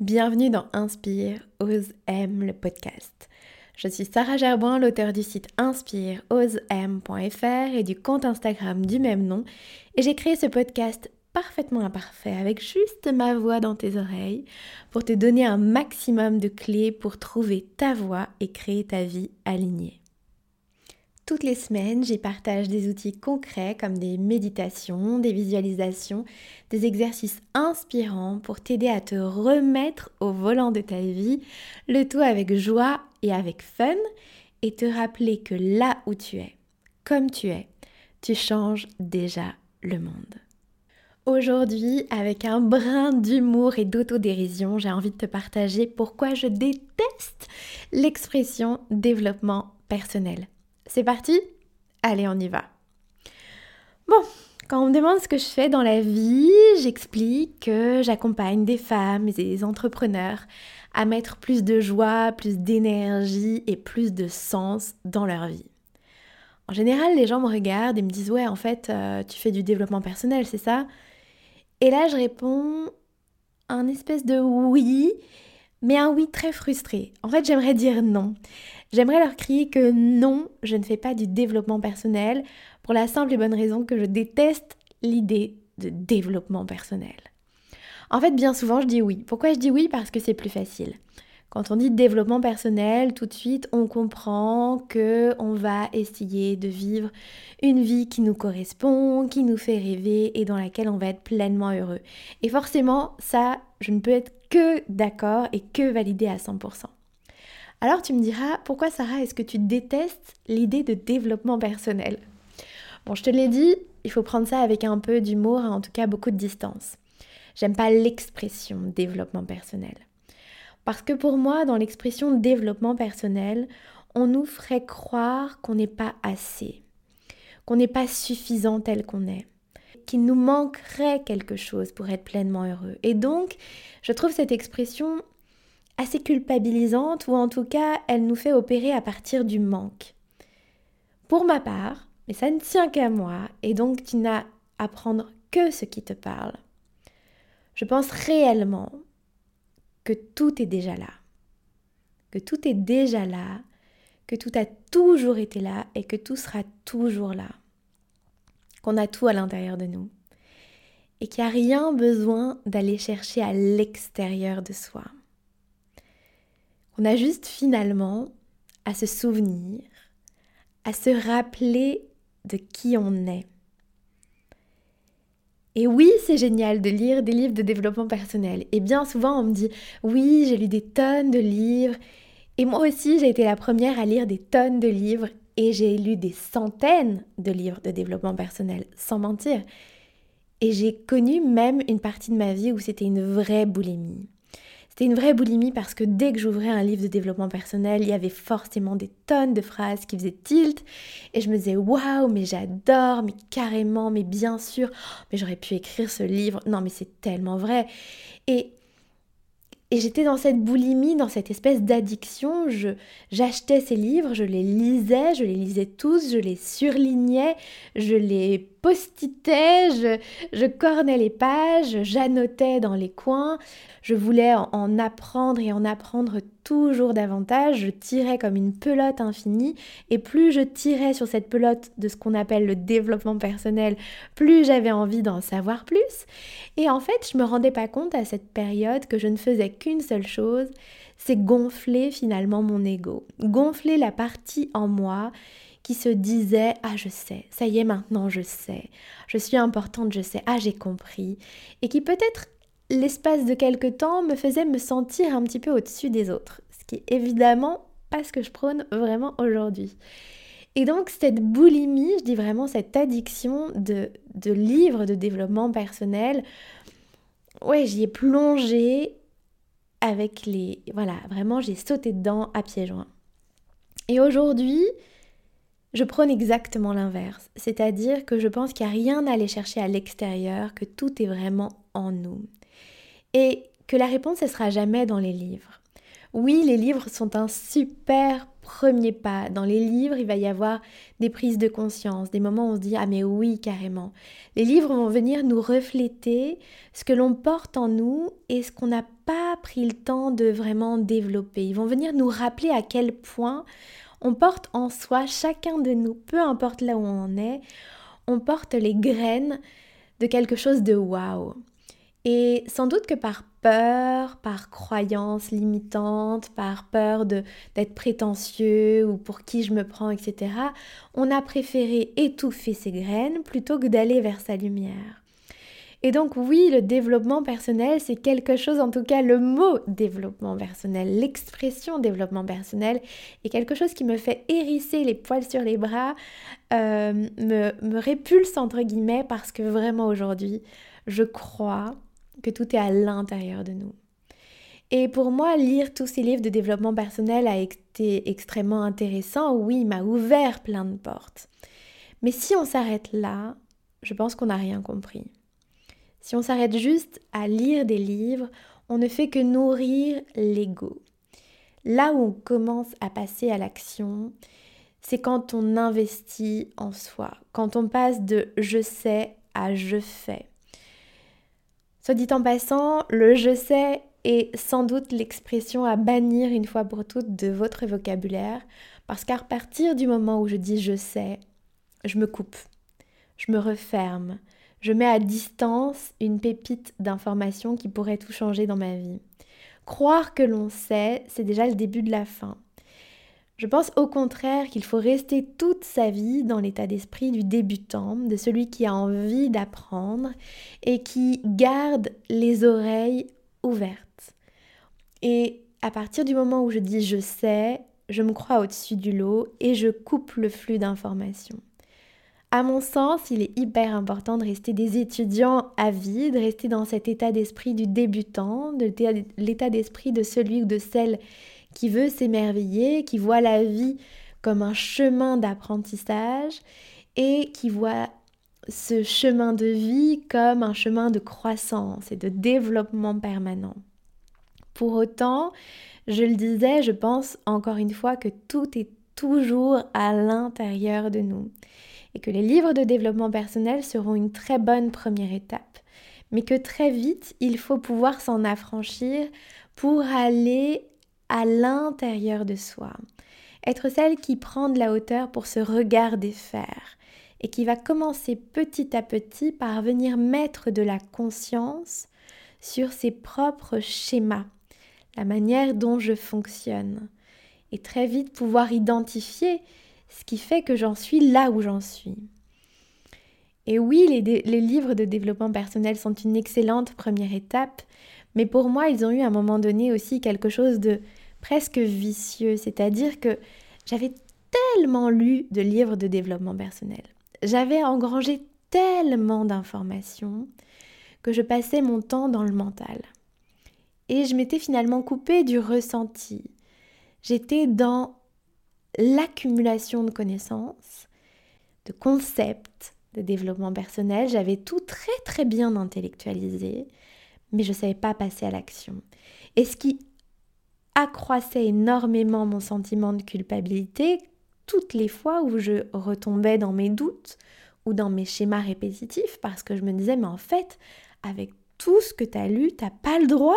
Bienvenue dans Inspire, Ose, Aime le podcast. Je suis Sarah Gerboin, l'auteur du site Inspire, osem.fr et du compte Instagram du même nom. Et j'ai créé ce podcast parfaitement imparfait avec juste ma voix dans tes oreilles pour te donner un maximum de clés pour trouver ta voix et créer ta vie alignée. Toutes les semaines, j'y partage des outils concrets comme des méditations, des visualisations, des exercices inspirants pour t'aider à te remettre au volant de ta vie, le tout avec joie et avec fun, et te rappeler que là où tu es, comme tu es, tu changes déjà le monde. Aujourd'hui, avec un brin d'humour et d'autodérision, j'ai envie de te partager pourquoi je déteste l'expression développement personnel. C'est parti Allez, on y va. Bon, quand on me demande ce que je fais dans la vie, j'explique que j'accompagne des femmes et des entrepreneurs à mettre plus de joie, plus d'énergie et plus de sens dans leur vie. En général, les gens me regardent et me disent Ouais, en fait, euh, tu fais du développement personnel, c'est ça? Et là, je réponds un espèce de oui, mais un oui très frustré. En fait, j'aimerais dire non. J'aimerais leur crier que non, je ne fais pas du développement personnel pour la simple et bonne raison que je déteste l'idée de développement personnel. En fait, bien souvent, je dis oui. Pourquoi je dis oui? Parce que c'est plus facile. Quand on dit développement personnel, tout de suite, on comprend que on va essayer de vivre une vie qui nous correspond, qui nous fait rêver et dans laquelle on va être pleinement heureux. Et forcément, ça, je ne peux être que d'accord et que valider à 100%. Alors tu me diras, pourquoi Sarah, est-ce que tu détestes l'idée de développement personnel? Bon, je te l'ai dit, il faut prendre ça avec un peu d'humour en tout cas beaucoup de distance. J'aime pas l'expression développement personnel. Parce que pour moi, dans l'expression développement personnel, on nous ferait croire qu'on n'est pas assez, qu'on n'est pas suffisant tel qu'on est, qu'il nous manquerait quelque chose pour être pleinement heureux. Et donc, je trouve cette expression assez culpabilisante ou en tout cas elle nous fait opérer à partir du manque. Pour ma part, mais ça ne tient qu'à moi et donc tu n'as à prendre que ce qui te parle. Je pense réellement que tout est déjà là. Que tout est déjà là, que tout a toujours été là et que tout sera toujours là. Qu'on a tout à l'intérieur de nous. Et qu'il n'y a rien besoin d'aller chercher à l'extérieur de soi. On a juste finalement à se souvenir, à se rappeler de qui on est. Et oui, c'est génial de lire des livres de développement personnel. Et bien souvent, on me dit, oui, j'ai lu des tonnes de livres. Et moi aussi, j'ai été la première à lire des tonnes de livres. Et j'ai lu des centaines de livres de développement personnel, sans mentir. Et j'ai connu même une partie de ma vie où c'était une vraie boulimie. C'était une vraie boulimie parce que dès que j'ouvrais un livre de développement personnel, il y avait forcément des tonnes de phrases qui faisaient tilt. Et je me disais, waouh, mais j'adore, mais carrément, mais bien sûr, mais j'aurais pu écrire ce livre. Non, mais c'est tellement vrai. Et et j'étais dans cette boulimie, dans cette espèce d'addiction. J'achetais ces livres, je les lisais, je les lisais tous, je les surlignais, je les postitais, je, je cornais les pages, j'annotais dans les coins. Je voulais en, apprendre et en apprendre toujours davantage. Je tirais comme une pelote infinie. Et plus je tirais sur cette pelote de ce qu'on appelle le développement personnel, plus j'avais envie d'en savoir plus. Et en fait, je me rendais pas compte à cette période que je ne faisais qu'une seule chose, c'est gonfler finalement mon ego, gonfler la partie en moi qui se disait ah je sais, ça y est maintenant je sais, je suis importante, je sais, ah j'ai compris et qui peut-être l'espace de quelque temps me faisait me sentir un petit peu au-dessus des autres, ce qui est évidemment pas ce que je prône vraiment aujourd'hui. Et donc cette boulimie, je dis vraiment cette addiction de, de livres de développement personnel, ouais, j'y ai plongé avec les... Voilà, vraiment, j'ai sauté dedans à pieds joints. Et aujourd'hui, je prône exactement l'inverse, c'est-à-dire que je pense qu'il n'y a rien à aller chercher à l'extérieur, que tout est vraiment en nous. Et que la réponse, ne sera jamais dans les livres. Oui, les livres sont un super premier pas. Dans les livres, il va y avoir des prises de conscience, des moments où on se dit Ah mais oui, carrément. Les livres vont venir nous refléter ce que l'on porte en nous et ce qu'on n'a pas pris le temps de vraiment développer. Ils vont venir nous rappeler à quel point on porte en soi, chacun de nous, peu importe là où on en est, on porte les graines de quelque chose de waouh. Et sans doute que par peur, par croyance limitante, par peur d'être prétentieux ou pour qui je me prends, etc., on a préféré étouffer ses graines plutôt que d'aller vers sa lumière. Et donc oui, le développement personnel, c'est quelque chose, en tout cas le mot développement personnel, l'expression développement personnel est quelque chose qui me fait hérisser les poils sur les bras, euh, me, me répulse entre guillemets parce que vraiment aujourd'hui, je crois que tout est à l'intérieur de nous. Et pour moi, lire tous ces livres de développement personnel a été extrêmement intéressant. Oui, m'a ouvert plein de portes. Mais si on s'arrête là, je pense qu'on n'a rien compris. Si on s'arrête juste à lire des livres, on ne fait que nourrir l'ego. Là où on commence à passer à l'action, c'est quand on investit en soi, quand on passe de je sais à je fais. Soit dit en passant, le je sais est sans doute l'expression à bannir une fois pour toutes de votre vocabulaire, parce qu'à partir du moment où je dis je sais, je me coupe, je me referme, je mets à distance une pépite d'information qui pourrait tout changer dans ma vie. Croire que l'on sait, c'est déjà le début de la fin. Je pense au contraire qu'il faut rester toute sa vie dans l'état d'esprit du débutant, de celui qui a envie d'apprendre et qui garde les oreilles ouvertes. Et à partir du moment où je dis je sais, je me crois au-dessus du lot et je coupe le flux d'informations. À mon sens, il est hyper important de rester des étudiants avides, de rester dans cet état d'esprit du débutant, de l'état d'esprit de celui ou de celle qui veut s'émerveiller, qui voit la vie comme un chemin d'apprentissage et qui voit ce chemin de vie comme un chemin de croissance et de développement permanent. Pour autant, je le disais, je pense encore une fois que tout est toujours à l'intérieur de nous et que les livres de développement personnel seront une très bonne première étape, mais que très vite, il faut pouvoir s'en affranchir pour aller à l'intérieur de soi. Être celle qui prend de la hauteur pour se regarder faire et qui va commencer petit à petit par venir mettre de la conscience sur ses propres schémas, la manière dont je fonctionne, et très vite pouvoir identifier ce qui fait que j'en suis là où j'en suis. Et oui, les, livres de développement personnel sont une excellente première étape, mais pour moi, ils ont eu à un moment donné aussi quelque chose de presque vicieux, c'est-à-dire que j'avais tellement lu de livres de développement personnel, j'avais engrangé tellement d'informations que je passais mon temps dans le mental. Et je m'étais finalement coupée du ressenti. J'étais dans l'accumulation de connaissances, de concepts, de développement personnel. J'avais tout très très bien intellectualisé, mais je ne savais pas passer à l'action. Et ce qui accroissait énormément mon sentiment de culpabilité toutes les fois où je retombais dans mes doutes ou dans mes schémas répétitifs parce que je me disais mais en fait avec tout ce que tu as lu, tu n'as pas le droit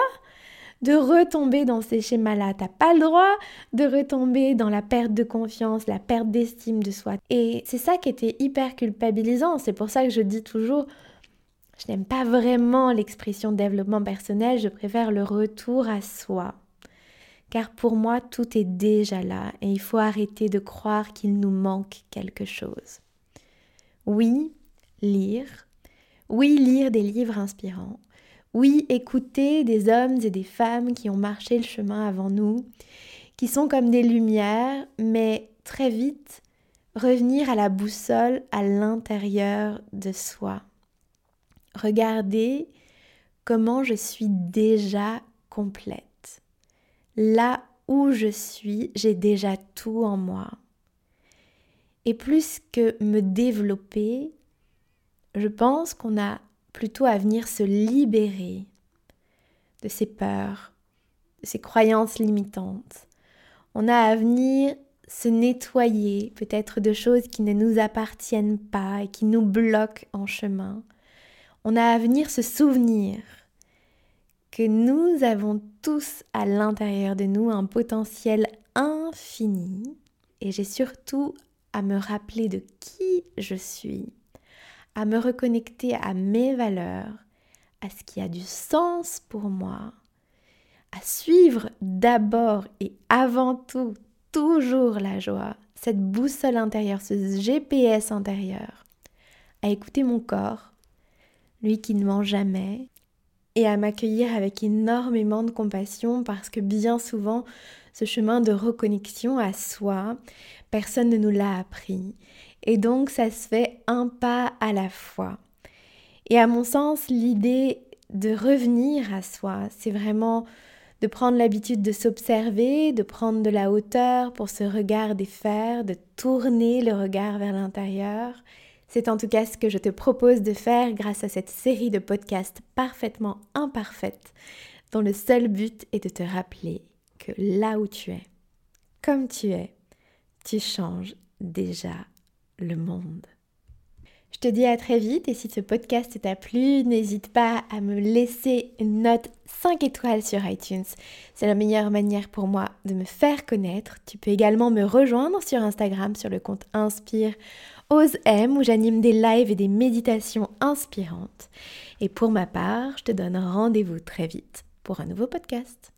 de retomber dans ces schémas-là. T'as pas le droit de retomber dans la perte de confiance, la perte d'estime de soi. Et c'est ça qui était hyper culpabilisant. C'est pour ça que je dis toujours, je n'aime pas vraiment l'expression développement personnel, je préfère le retour à soi car pour moi tout est déjà là et il faut arrêter de croire qu'il nous manque quelque chose. Oui, lire. Oui, lire des livres inspirants. Oui, écouter des hommes et des femmes qui ont marché le chemin avant nous, qui sont comme des lumières, mais très vite revenir à la boussole à l'intérieur de soi. Regardez comment je suis déjà complète là où je suis, j'ai déjà tout en moi. Et plus que me développer, je pense qu'on a plutôt à venir se libérer de ses peurs, de ces croyances limitantes. On a à venir se nettoyer peut-être de choses qui ne nous appartiennent pas et qui nous bloquent en chemin. On a à venir se souvenir que nous avons tous à l'intérieur de nous un potentiel infini et j'ai surtout à me rappeler de qui je suis, à me reconnecter à mes valeurs, à ce qui a du sens pour moi, à suivre d'abord et avant tout toujours la joie, cette boussole intérieure, ce GPS intérieur, à écouter mon corps, lui qui ne ment jamais, et à m'accueillir avec énormément de compassion parce que bien souvent, ce chemin de reconnexion à soi, personne ne nous l'a appris. Et donc, ça se fait un pas à la fois. Et à mon sens, l'idée de revenir à soi, c'est vraiment de prendre l'habitude de s'observer, de prendre de la hauteur pour ce regard défaire, de tourner le regard vers l'intérieur. C'est en tout cas ce que je te propose de faire grâce à cette série de podcasts parfaitement imparfaite, dont le seul but est de te rappeler que là où tu es, comme tu es, tu changes déjà le monde. Je te dis à très vite et si ce podcast t'a plu, n'hésite pas à me laisser une note 5 étoiles sur iTunes. C'est la meilleure manière pour moi de me faire connaître. Tu peux également me rejoindre sur Instagram sur le compte Inspire Ose M où j'anime des lives et des méditations inspirantes. Et pour ma part, je te donne rendez-vous très vite pour un nouveau podcast.